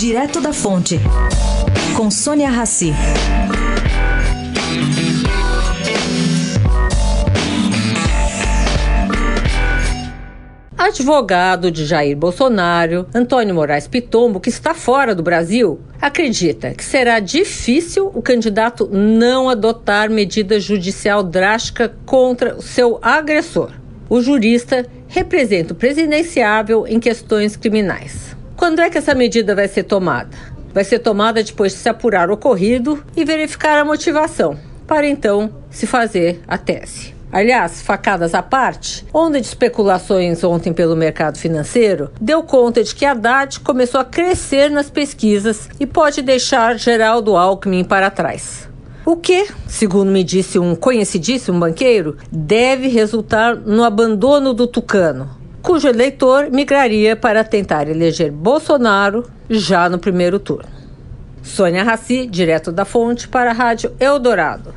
Direto da Fonte, com Sônia Rassi. Advogado de Jair Bolsonaro, Antônio Moraes Pitombo, que está fora do Brasil, acredita que será difícil o candidato não adotar medida judicial drástica contra o seu agressor. O jurista representa o presidenciável em questões criminais. Quando é que essa medida vai ser tomada? Vai ser tomada depois de se apurar o ocorrido e verificar a motivação, para então se fazer a tese. Aliás, facadas à parte, onda de especulações ontem pelo mercado financeiro deu conta de que Haddad começou a crescer nas pesquisas e pode deixar Geraldo Alckmin para trás. O que, segundo me disse um conhecidíssimo banqueiro, deve resultar no abandono do Tucano, cujo eleitor migraria para tentar eleger Bolsonaro já no primeiro turno. Sônia Raci, direto da fonte, para a Rádio Eldorado.